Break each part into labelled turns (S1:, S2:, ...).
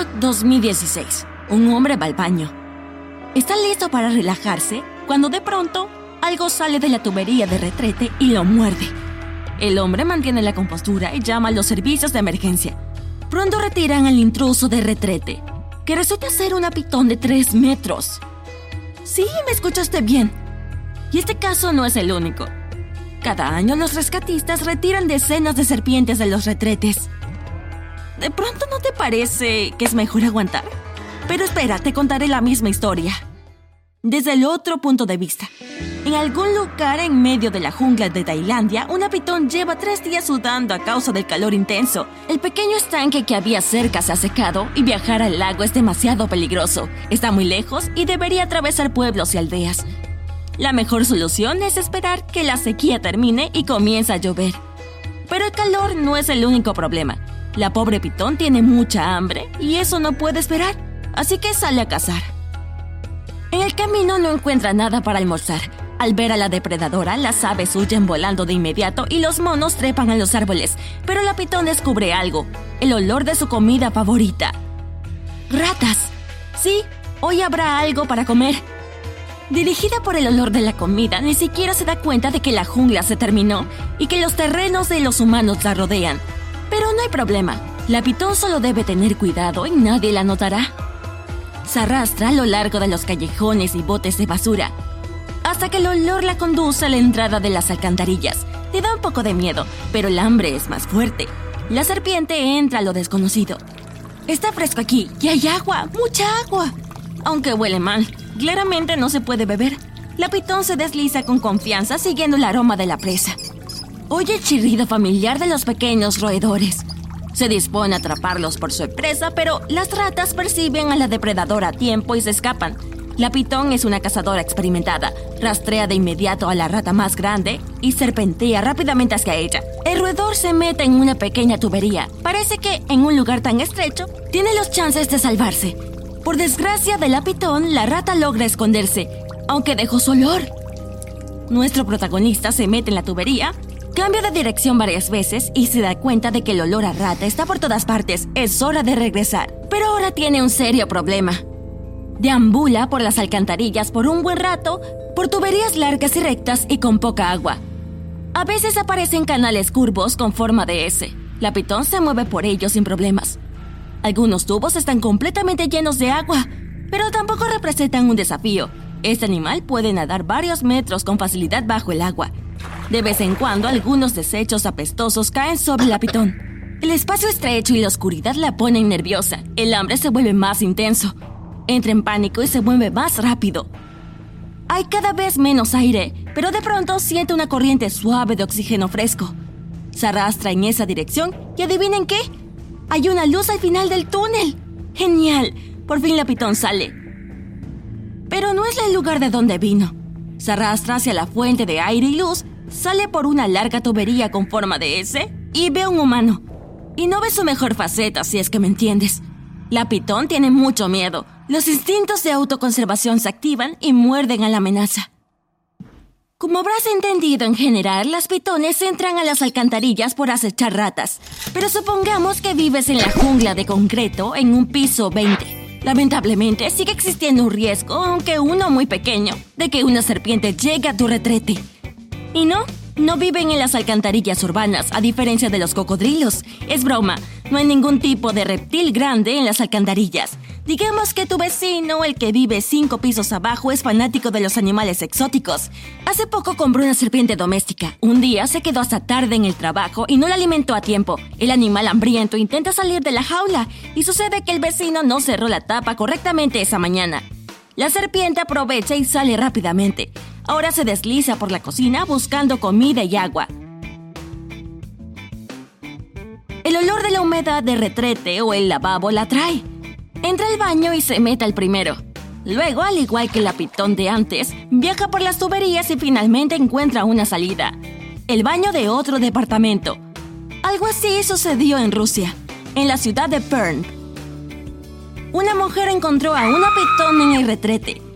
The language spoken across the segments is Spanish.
S1: Año 2016. Un hombre va al baño. Está listo para relajarse cuando de pronto algo sale de la tubería de retrete y lo muerde. El hombre mantiene la compostura y llama a los servicios de emergencia. Pronto retiran al intruso de retrete, que resulta ser una pitón de 3 metros. Sí, me escuchaste bien. Y este caso no es el único. Cada año los rescatistas retiran decenas de serpientes de los retretes. ¿De pronto no te parece que es mejor aguantar? Pero espera, te contaré la misma historia. Desde el otro punto de vista. En algún lugar en medio de la jungla de Tailandia, una pitón lleva tres días sudando a causa del calor intenso. El pequeño estanque que había cerca se ha secado y viajar al lago es demasiado peligroso. Está muy lejos y debería atravesar pueblos y aldeas. La mejor solución es esperar que la sequía termine y comience a llover. Pero el calor no es el único problema. La pobre pitón tiene mucha hambre y eso no puede esperar, así que sale a cazar. En el camino no encuentra nada para almorzar. Al ver a la depredadora, las aves huyen volando de inmediato y los monos trepan a los árboles, pero la pitón descubre algo, el olor de su comida favorita. ¡Ratas! Sí, hoy habrá algo para comer. Dirigida por el olor de la comida, ni siquiera se da cuenta de que la jungla se terminó y que los terrenos de los humanos la rodean. Pero no hay problema. La pitón solo debe tener cuidado y nadie la notará. Se arrastra a lo largo de los callejones y botes de basura, hasta que el olor la conduce a la entrada de las alcantarillas. Le da un poco de miedo, pero el hambre es más fuerte. La serpiente entra a lo desconocido. Está fresco aquí y hay agua, mucha agua. Aunque huele mal, claramente no se puede beber. La pitón se desliza con confianza siguiendo el aroma de la presa. Oye el chirrido familiar de los pequeños roedores. Se dispone a atraparlos por sorpresa, pero las ratas perciben a la depredadora a tiempo y se escapan. La pitón es una cazadora experimentada. Rastrea de inmediato a la rata más grande y serpentea rápidamente hacia ella. El roedor se mete en una pequeña tubería. Parece que en un lugar tan estrecho tiene los chances de salvarse. Por desgracia de la pitón, la rata logra esconderse, aunque dejó su olor. Nuestro protagonista se mete en la tubería Cambia de dirección varias veces y se da cuenta de que el olor a rata está por todas partes. Es hora de regresar. Pero ahora tiene un serio problema. Deambula por las alcantarillas por un buen rato, por tuberías largas y rectas y con poca agua. A veces aparecen canales curvos con forma de S. La pitón se mueve por ellos sin problemas. Algunos tubos están completamente llenos de agua, pero tampoco representan un desafío. Este animal puede nadar varios metros con facilidad bajo el agua de vez en cuando algunos desechos apestosos caen sobre la pitón. El espacio estrecho y la oscuridad la ponen nerviosa. El hambre se vuelve más intenso. Entra en pánico y se mueve más rápido. Hay cada vez menos aire, pero de pronto siente una corriente suave de oxígeno fresco. Se arrastra en esa dirección y adivinen qué? Hay una luz al final del túnel. ¡Genial! Por fin la pitón sale. Pero no es el lugar de donde vino. Se arrastra hacia la fuente de aire y luz sale por una larga tubería con forma de S y ve a un humano. Y no ve su mejor faceta, si es que me entiendes. La pitón tiene mucho miedo. Los instintos de autoconservación se activan y muerden a la amenaza. Como habrás entendido en general, las pitones entran a las alcantarillas por acechar ratas. Pero supongamos que vives en la jungla de concreto en un piso 20. Lamentablemente sigue existiendo un riesgo, aunque uno muy pequeño, de que una serpiente llegue a tu retrete. Y no, no viven en las alcantarillas urbanas, a diferencia de los cocodrilos. Es broma, no hay ningún tipo de reptil grande en las alcantarillas. Digamos que tu vecino, el que vive cinco pisos abajo, es fanático de los animales exóticos. Hace poco compró una serpiente doméstica. Un día se quedó hasta tarde en el trabajo y no la alimentó a tiempo. El animal hambriento intenta salir de la jaula y sucede que el vecino no cerró la tapa correctamente esa mañana. La serpiente aprovecha y sale rápidamente. Ahora se desliza por la cocina buscando comida y agua. El olor de la humedad de retrete o el lavabo la atrae. Entra al baño y se mete al primero. Luego, al igual que el pitón de antes, viaja por las tuberías y finalmente encuentra una salida. El baño de otro departamento. Algo así sucedió en Rusia, en la ciudad de Perm. Una mujer encontró a una pitón en el retrete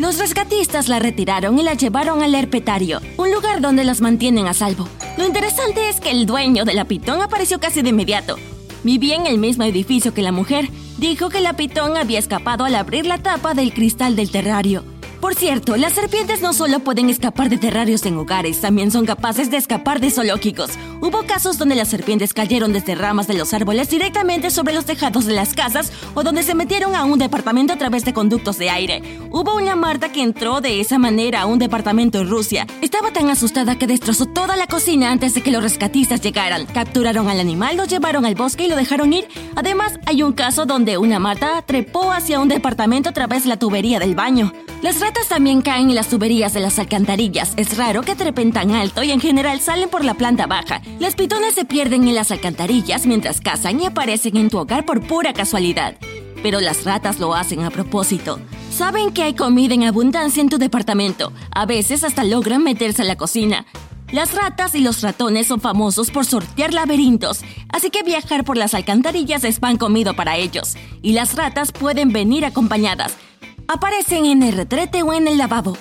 S1: los rescatistas la retiraron y la llevaron al herpetario, un lugar donde las mantienen a salvo. Lo interesante es que el dueño de la pitón apareció casi de inmediato. Vivía en el mismo edificio que la mujer. Dijo que la pitón había escapado al abrir la tapa del cristal del terrario. Por cierto, las serpientes no solo pueden escapar de terrarios en hogares, también son capaces de escapar de zoológicos. Hubo casos donde las serpientes cayeron desde ramas de los árboles directamente sobre los tejados de las casas o donde se metieron a un departamento a través de conductos de aire. Hubo una Marta que entró de esa manera a un departamento en Rusia. Estaba tan asustada que destrozó toda la cocina antes de que los rescatistas llegaran. Capturaron al animal, lo llevaron al bosque y lo dejaron ir. Además, hay un caso donde una Marta trepó hacia un departamento a través de la tubería del baño. Las ratas también caen en las tuberías de las alcantarillas. Es raro que trepen tan alto y en general salen por la planta baja. Las pitones se pierden en las alcantarillas mientras cazan y aparecen en tu hogar por pura casualidad. Pero las ratas lo hacen a propósito. Saben que hay comida en abundancia en tu departamento. A veces hasta logran meterse a la cocina. Las ratas y los ratones son famosos por sortear laberintos, así que viajar por las alcantarillas es pan comido para ellos. Y las ratas pueden venir acompañadas, aparecen en el retrete o en el lavabo.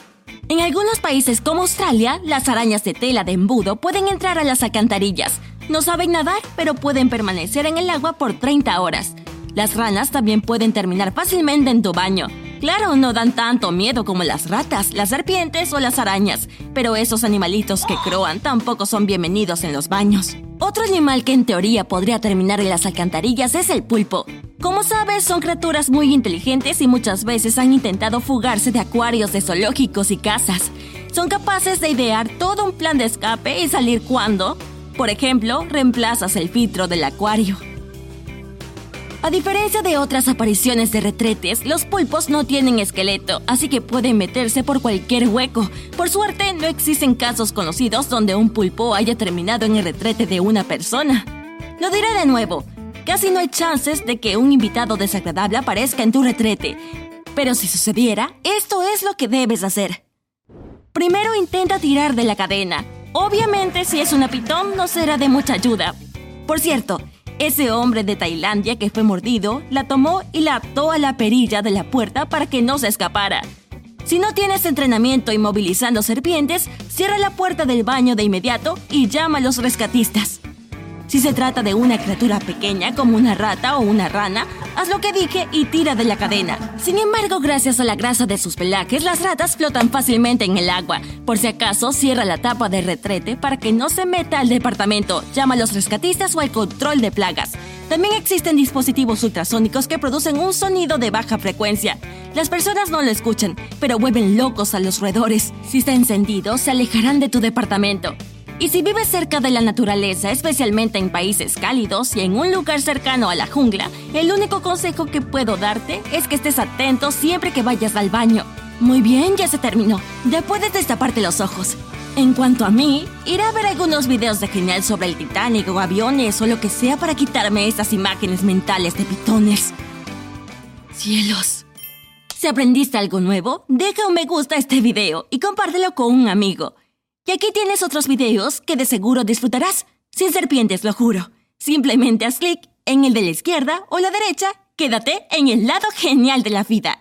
S1: En algunos países como Australia, las arañas de tela de embudo pueden entrar a las alcantarillas. No saben nadar, pero pueden permanecer en el agua por 30 horas. Las ranas también pueden terminar fácilmente en tu baño. Claro, no dan tanto miedo como las ratas, las serpientes o las arañas, pero esos animalitos que croan tampoco son bienvenidos en los baños. Otro animal que en teoría podría terminar en las alcantarillas es el pulpo. Como sabes, son criaturas muy inteligentes y muchas veces han intentado fugarse de acuarios de zoológicos y casas. Son capaces de idear todo un plan de escape y salir cuando, por ejemplo, reemplazas el filtro del acuario. A diferencia de otras apariciones de retretes, los pulpos no tienen esqueleto, así que pueden meterse por cualquier hueco. Por suerte, no existen casos conocidos donde un pulpo haya terminado en el retrete de una persona. Lo diré de nuevo, casi no hay chances de que un invitado desagradable aparezca en tu retrete. Pero si sucediera, esto es lo que debes hacer. Primero intenta tirar de la cadena. Obviamente si es una pitón no será de mucha ayuda. Por cierto, ese hombre de Tailandia que fue mordido la tomó y la ató a la perilla de la puerta para que no se escapara. Si no tienes entrenamiento inmovilizando serpientes, cierra la puerta del baño de inmediato y llama a los rescatistas. Si se trata de una criatura pequeña como una rata o una rana, haz lo que dije y tira de la cadena. Sin embargo, gracias a la grasa de sus pelajes, las ratas flotan fácilmente en el agua. Por si acaso, cierra la tapa de retrete para que no se meta al departamento. Llama a los rescatistas o al control de plagas. También existen dispositivos ultrasónicos que producen un sonido de baja frecuencia. Las personas no lo escuchan, pero vuelven locos a los roedores. Si está encendido, se alejarán de tu departamento. Y si vives cerca de la naturaleza, especialmente en países cálidos y en un lugar cercano a la jungla, el único consejo que puedo darte es que estés atento siempre que vayas al baño. Muy bien, ya se terminó. Ya puedes destaparte los ojos. En cuanto a mí, iré a ver algunos videos de genial sobre el Titanic o aviones o lo que sea para quitarme esas imágenes mentales de pitones. Cielos. Si aprendiste algo nuevo, deja un me gusta a este video y compártelo con un amigo. Y aquí tienes otros videos que de seguro disfrutarás. Sin serpientes, lo juro. Simplemente haz clic en el de la izquierda o la derecha. Quédate en el lado genial de la vida.